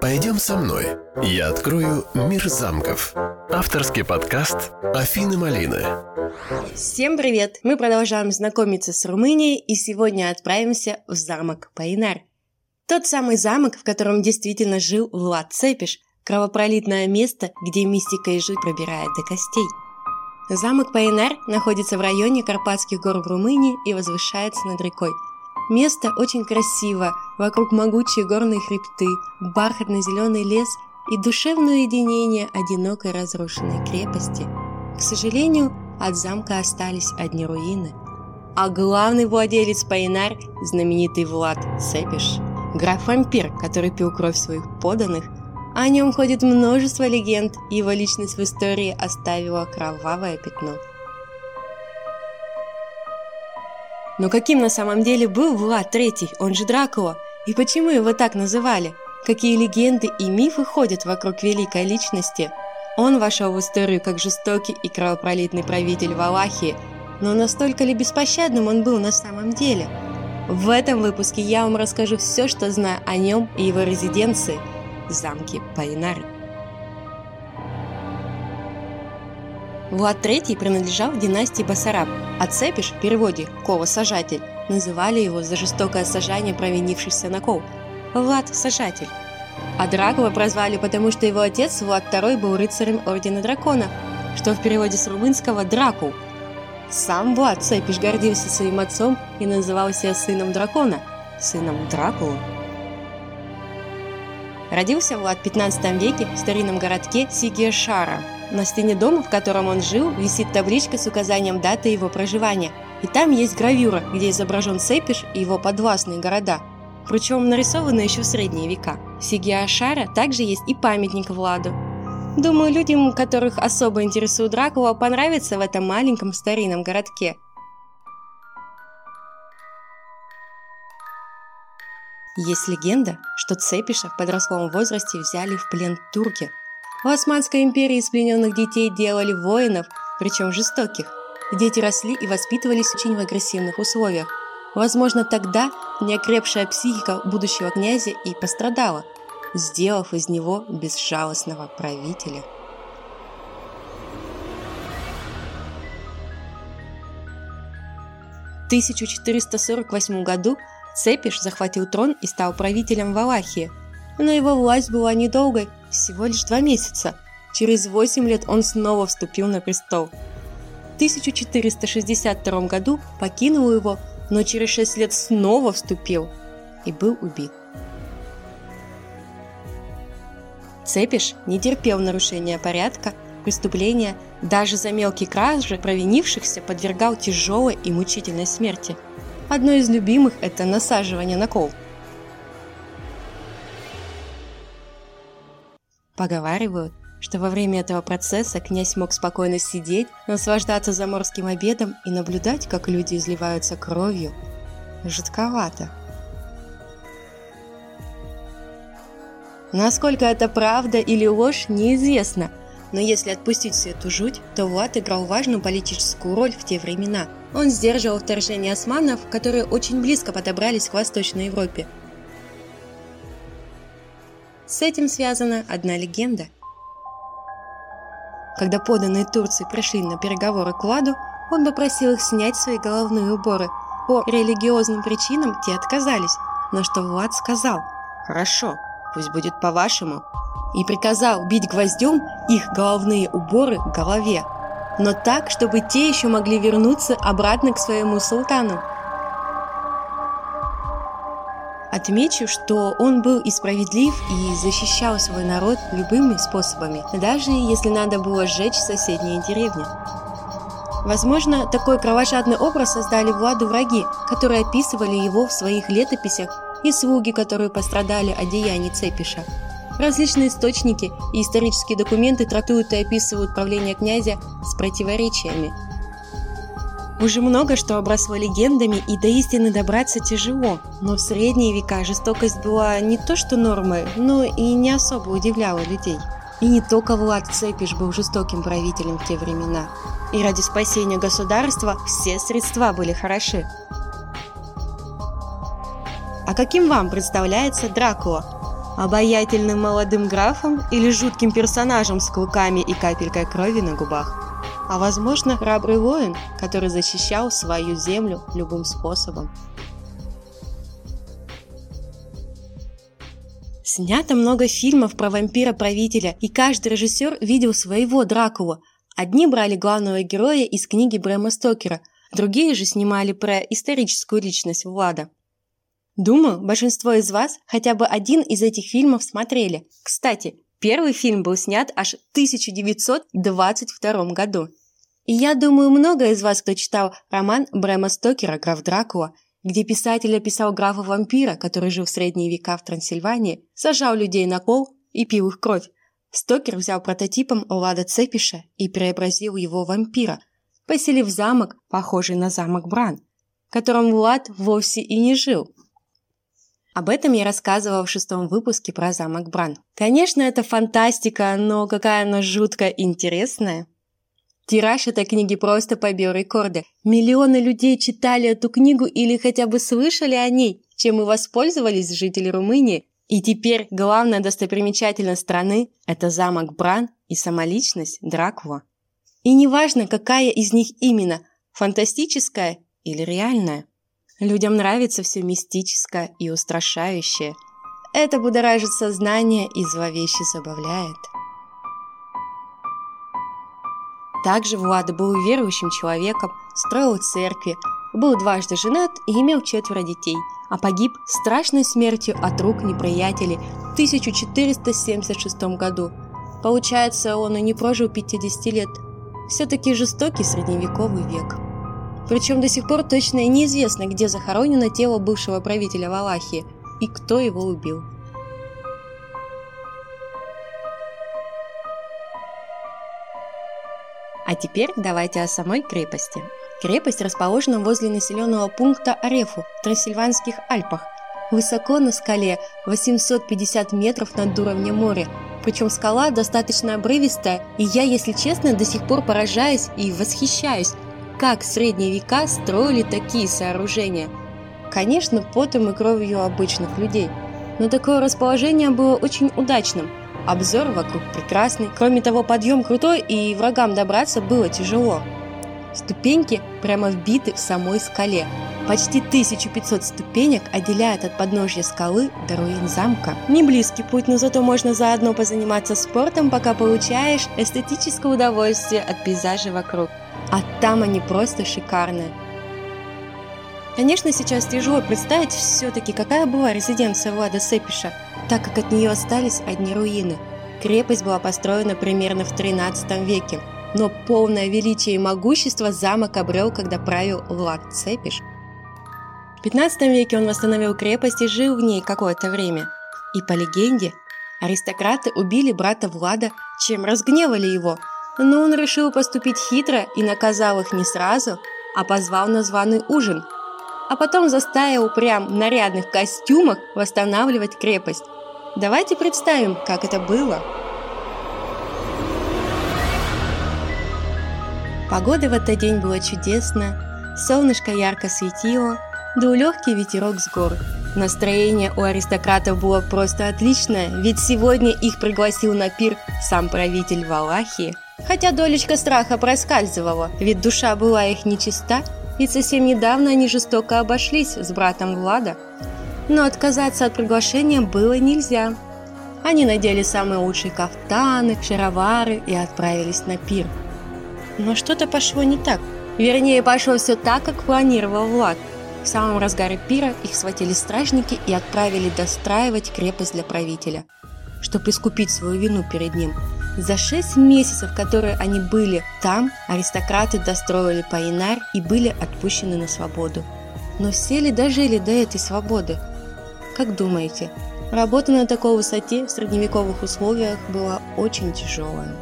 Пойдем со мной. Я открою мир замков. Авторский подкаст Афины Малины. Всем привет! Мы продолжаем знакомиться с Румынией и сегодня отправимся в замок Пайнар. Тот самый замок, в котором действительно жил Влад Цепиш, кровопролитное место, где мистика и жизнь пробирает до костей. Замок Пайнар находится в районе Карпатских гор в Румынии и возвышается над рекой – Место очень красиво, вокруг могучие горные хребты, бархатно-зеленый лес и душевное уединение одинокой разрушенной крепости. К сожалению, от замка остались одни руины. А главный владелец Пайнар – знаменитый Влад Цепиш, граф-вампир, который пил кровь своих поданных. О нем ходит множество легенд, его личность в истории оставила кровавое пятно – Но каким на самом деле был Влад Третий, он же Дракула? И почему его так называли? Какие легенды и мифы ходят вокруг великой личности? Он вошел в историю как жестокий и кровопролитный правитель Валахии, но настолько ли беспощадным он был на самом деле? В этом выпуске я вам расскажу все, что знаю о нем и его резиденции – замке Пайнары. Влад III принадлежал династии Басараб, а Цепиш, в переводе «кова-сажатель», называли его за жестокое сажание провинившихся на кол. Влад – сажатель. А Дракула прозвали, потому что его отец Влад II был рыцарем Ордена Дракона, что в переводе с румынского «дракул». Сам Влад Цепиш гордился своим отцом и называл себя сыном дракона, сыном Дракулы. Родился Влад в 15 веке в старинном городке Сигешара – на стене дома, в котором он жил, висит табличка с указанием даты его проживания. И там есть гравюра, где изображен Сепиш и его подвластные города. Причем нарисованы еще в средние века. В Сигиашара также есть и памятник Владу. Думаю, людям, которых особо интересует Дракула, понравится в этом маленьком старинном городке. Есть легенда, что Цепиша в подростковом возрасте взяли в плен турки – в Османской империи из плененных детей делали воинов, причем жестоких. Дети росли и воспитывались очень в агрессивных условиях. Возможно, тогда неокрепшая психика будущего князя и пострадала, сделав из него безжалостного правителя. В 1448 году Цепиш захватил трон и стал правителем Валахии – но его власть была недолгой, всего лишь два месяца. Через восемь лет он снова вступил на престол. В 1462 году покинул его, но через шесть лет снова вступил и был убит. Цепиш не терпел нарушения порядка, преступления, даже за мелкие кражи провинившихся подвергал тяжелой и мучительной смерти. Одно из любимых – это насаживание на кол – Поговаривают, что во время этого процесса князь мог спокойно сидеть, наслаждаться заморским обедом и наблюдать, как люди изливаются кровью. Жутковато. Насколько это правда или ложь, неизвестно. Но если отпустить всю эту жуть, то Влад играл важную политическую роль в те времена. Он сдерживал вторжение османов, которые очень близко подобрались к Восточной Европе – с этим связана одна легенда. Когда поданные Турции пришли на переговоры к Ладу, он попросил их снять свои головные уборы. По религиозным причинам те отказались, на что Влад сказал «Хорошо, пусть будет по-вашему», и приказал бить гвоздем их головные уборы к голове, но так, чтобы те еще могли вернуться обратно к своему султану. Отмечу, что он был и справедлив, и защищал свой народ любыми способами, даже если надо было сжечь соседние деревни. Возможно, такой кровожадный образ создали Владу враги, которые описывали его в своих летописях, и слуги, которые пострадали от деяний Цепиша. Различные источники и исторические документы трактуют и описывают правление князя с противоречиями – уже много что обросло легендами, и до истины добраться тяжело. Но в средние века жестокость была не то что нормой, но и не особо удивляла людей. И не только Влад Цепиш был жестоким правителем в те времена. И ради спасения государства все средства были хороши. А каким вам представляется Дракула? Обаятельным молодым графом или жутким персонажем с клыками и капелькой крови на губах? А возможно, храбрый воин, который защищал свою землю любым способом. Снято много фильмов про вампира-правителя, и каждый режиссер видел своего Дракулу. Одни брали главного героя из книги Брэма Стокера, другие же снимали про историческую личность Влада. Думаю, большинство из вас хотя бы один из этих фильмов смотрели. Кстати, первый фильм был снят аж в 1922 году. И я думаю, много из вас, кто читал роман Брэма Стокера «Граф Дракула», где писатель описал графа-вампира, который жил в средние века в Трансильвании, сажал людей на кол и пил их кровь. Стокер взял прототипом Лада Цепиша и преобразил его в вампира, поселив замок, похожий на замок Бран, в котором Влад вовсе и не жил. Об этом я рассказывала в шестом выпуске про замок Бран. Конечно, это фантастика, но какая она жутко интересная. Тираж этой книги просто побил рекорды. Миллионы людей читали эту книгу или хотя бы слышали о ней, чем и воспользовались жители Румынии. И теперь главная достопримечательность страны – это замок Бран и самоличность Дракула. И неважно, какая из них именно – фантастическая или реальная. Людям нравится все мистическое и устрашающее. Это будоражит сознание и зловеще забавляет. Также Влад был верующим человеком, строил церкви, был дважды женат и имел четверо детей, а погиб страшной смертью от рук неприятелей в 1476 году. Получается, он и не прожил 50 лет. Все-таки жестокий средневековый век. Причем до сих пор точно неизвестно, где захоронено тело бывшего правителя Валахии и кто его убил. А теперь давайте о самой крепости. Крепость расположена возле населенного пункта Арефу в Трансильванских Альпах, высоко на скале 850 метров над уровнем моря. Причем скала достаточно обрывистая, и я, если честно, до сих пор поражаюсь и восхищаюсь, как в средние века строили такие сооружения. Конечно, потом и кровью обычных людей. Но такое расположение было очень удачным. Обзор вокруг прекрасный. Кроме того, подъем крутой, и врагам добраться было тяжело. Ступеньки прямо вбиты в самой скале. Почти 1500 ступенек отделяют от подножья скалы до руин замка. Не близкий путь, но зато можно заодно позаниматься спортом, пока получаешь эстетическое удовольствие от пейзажа вокруг. А там они просто шикарные. Конечно, сейчас тяжело представить все-таки, какая была резиденция Влада Сепиша, так как от нее остались одни руины. Крепость была построена примерно в 13 веке, но полное величие и могущество замок обрел, когда правил Влад Цепиш. В 15 веке он восстановил крепость и жил в ней какое-то время. И по легенде, аристократы убили брата Влада, чем разгневали его – но он решил поступить хитро и наказал их не сразу, а позвал на званый ужин, а потом заставил прям в нарядных костюмах восстанавливать крепость. Давайте представим, как это было. Погода в этот день была чудесная, солнышко ярко светило, дул легкий ветерок с гор. Настроение у аристократов было просто отличное, ведь сегодня их пригласил на пир сам правитель Валахии – Хотя долечка страха проскальзывала, ведь душа была их нечиста, и совсем недавно они жестоко обошлись с братом Влада. Но отказаться от приглашения было нельзя. Они надели самые лучшие кафтаны, шаровары и отправились на пир. Но что-то пошло не так. Вернее, пошло все так, как планировал Влад. В самом разгаре пира их схватили стражники и отправили достраивать крепость для правителя, чтобы искупить свою вину перед ним – за шесть месяцев, которые они были там, аристократы достроили Паинар и были отпущены на свободу. Но все ли дожили до этой свободы? Как думаете, работа на такой высоте в средневековых условиях была очень тяжелая.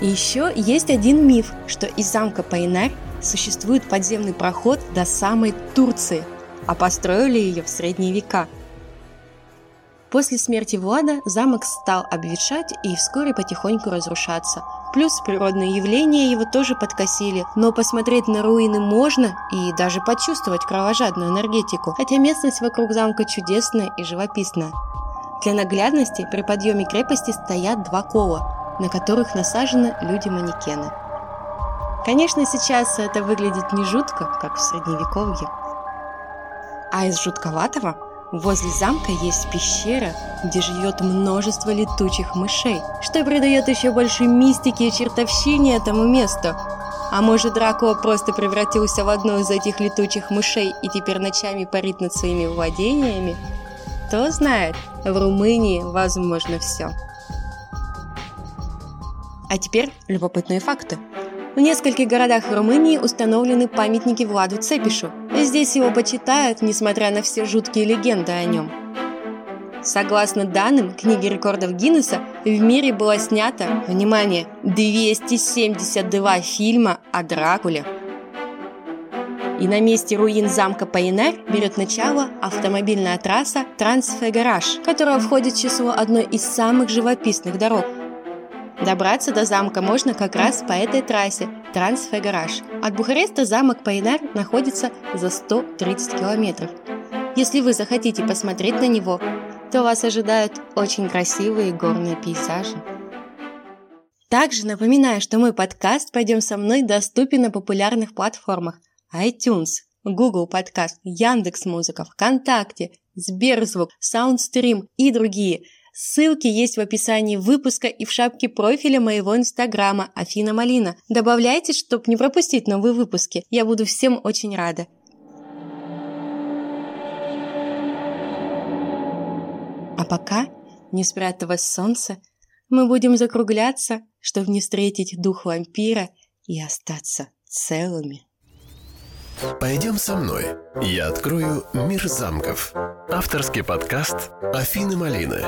И еще есть один миф, что из замка Паинар существует подземный проход до самой Турции, а построили ее в средние века – После смерти Влада замок стал обветшать и вскоре потихоньку разрушаться. Плюс природные явления его тоже подкосили, но посмотреть на руины можно и даже почувствовать кровожадную энергетику, хотя местность вокруг замка чудесная и живописная. Для наглядности при подъеме крепости стоят два кола, на которых насажены люди-манекены. Конечно, сейчас это выглядит не жутко, как в средневековье. А из жутковатого возле замка есть пещера, где живет множество летучих мышей, что придает еще больше мистики и чертовщине этому месту. А может, Дракула просто превратился в одну из этих летучих мышей и теперь ночами парит над своими владениями? Кто знает, в Румынии возможно все. А теперь любопытные факты. В нескольких городах Румынии установлены памятники Владу Цепишу. Здесь его почитают, несмотря на все жуткие легенды о нем. Согласно данным книги рекордов Гиннесса, в мире было снято, внимание, 272 фильма о Дракуле. И на месте руин замка Пайнер берет начало автомобильная трасса Трансфегараж, которая входит в число одной из самых живописных дорог – Добраться до замка можно как раз по этой трассе Трансфегараж. От Бухареста замок Пайнар находится за 130 километров. Если вы захотите посмотреть на него, то вас ожидают очень красивые горные пейзажи. Также напоминаю, что мой подкаст «Пойдем со мной» доступен на популярных платформах iTunes, Google Подкаст, Яндекс.Музыка, ВКонтакте, Сберзвук, Саундстрим и другие – Ссылки есть в описании выпуска и в шапке профиля моего инстаграма Афина Малина. Добавляйте, чтобы не пропустить новые выпуски. Я буду всем очень рада. А пока, не спрятывая солнце, мы будем закругляться, чтобы не встретить дух вампира и остаться целыми. Пойдем со мной. Я открою мир замков. Авторский подкаст Афины Малины.